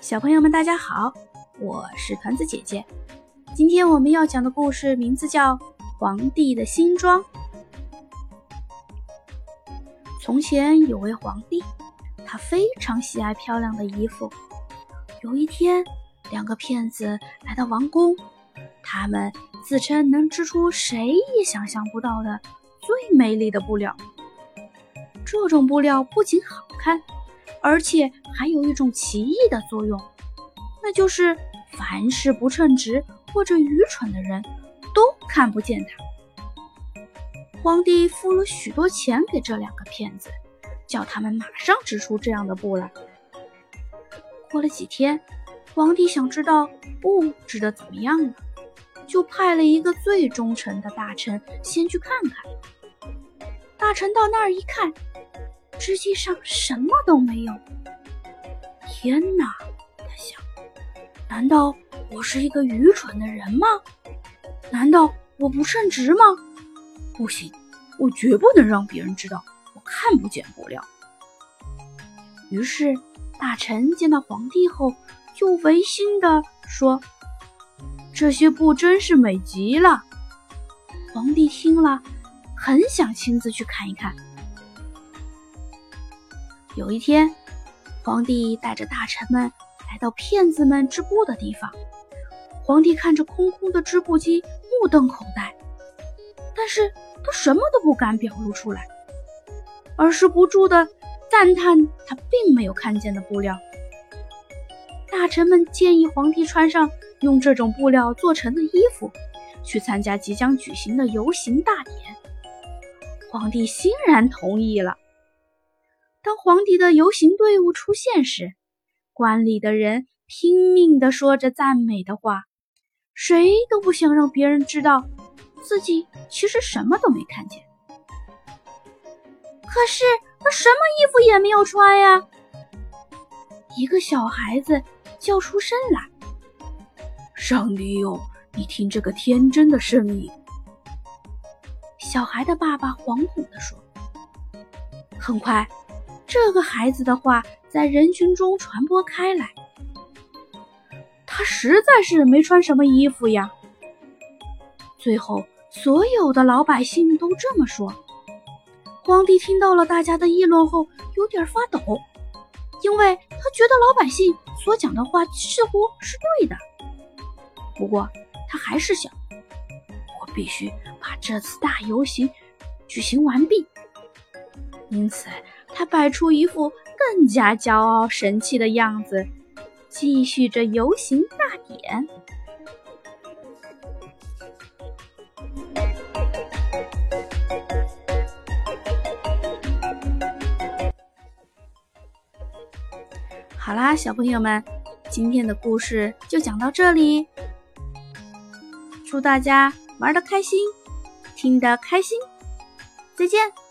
小朋友们，大家好，我是团子姐姐。今天我们要讲的故事名字叫《皇帝的新装》。从前有位皇帝，他非常喜爱漂亮的衣服。有一天，两个骗子来到王宫，他们自称能织出谁也想象不到的最美丽的布料。这种布料不仅好看。而且还有一种奇异的作用，那就是凡是不称职或者愚蠢的人都看不见它。皇帝付了许多钱给这两个骗子，叫他们马上织出这样的布来。过了几天，皇帝想知道布织的怎么样了，就派了一个最忠诚的大臣先去看看。大臣到那儿一看。实际上什么都没有。天哪！他想，难道我是一个愚蠢的人吗？难道我不称职吗？不行，我绝不能让别人知道我看不见布料。于是，大臣见到皇帝后，就违心的说：“这些布真是美极了。”皇帝听了，很想亲自去看一看。有一天，皇帝带着大臣们来到骗子们织布的地方。皇帝看着空空的织布机，目瞪口呆，但是他什么都不敢表露出来，而是不住的赞叹他并没有看见的布料。大臣们建议皇帝穿上用这种布料做成的衣服，去参加即将举行的游行大典。皇帝欣然同意了。当皇帝的游行队伍出现时，观礼的人拼命地说着赞美的话，谁都不想让别人知道自己其实什么都没看见。可是他什么衣服也没有穿呀！一个小孩子叫出声来：“上帝哟，你听这个天真的声音！”小孩的爸爸惶恐地说：“很快。”这个孩子的话在人群中传播开来。他实在是没穿什么衣服呀。最后，所有的老百姓都这么说。皇帝听到了大家的议论后，有点发抖，因为他觉得老百姓所讲的话似乎是对的。不过，他还是想，我必须把这次大游行举行完毕。因此。他摆出一副更加骄傲神气的样子，继续着游行大典。好啦，小朋友们，今天的故事就讲到这里。祝大家玩的开心，听得开心，再见。